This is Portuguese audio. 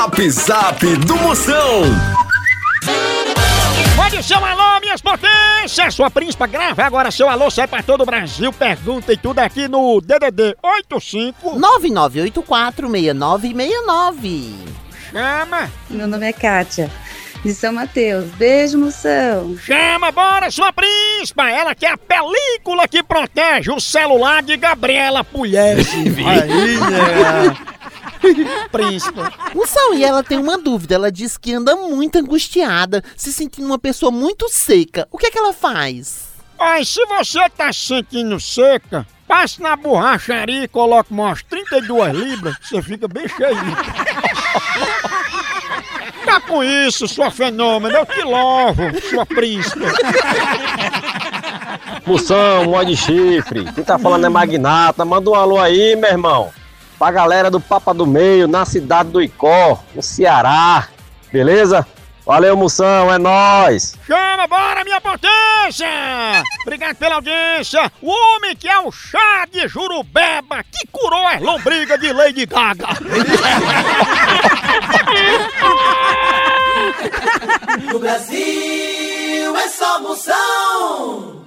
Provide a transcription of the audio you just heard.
Zap Zap do Moção. Mande seu alô, minhas potências! Sua príncipa grava agora seu alô, sai pra todo o Brasil. Pergunta e tudo aqui no DDD 85. 99846969. Chama, Meu nome é Kátia, de São Mateus. Beijo, moção. chama, bora, sua príncipa! Ela que é a película que protege o celular de Gabriela Pugliese. Aí, né? príncipa. Moção, e ela tem uma dúvida. Ela diz que anda muito angustiada, se sentindo uma pessoa muito seca. O que é que ela faz? Mas se você tá se sentindo seca, passe na borracharia e coloque umas 32 libras, você fica bem cheio. Tá com isso, sua fenômeno, eu te louvo, sua príncipe. Moção, mó de chifre. Quem tá falando é Magnata. Manda um alô aí, meu irmão. Pra galera do Papa do Meio, na cidade do Icó, no Ceará. Beleza? Valeu, Moção, é nóis. Chama, bora, minha potência! Obrigado pela audiência. O homem que é o chá de jurubeba que curou as lombrigas de Lady Gaga. No Brasil é só moção.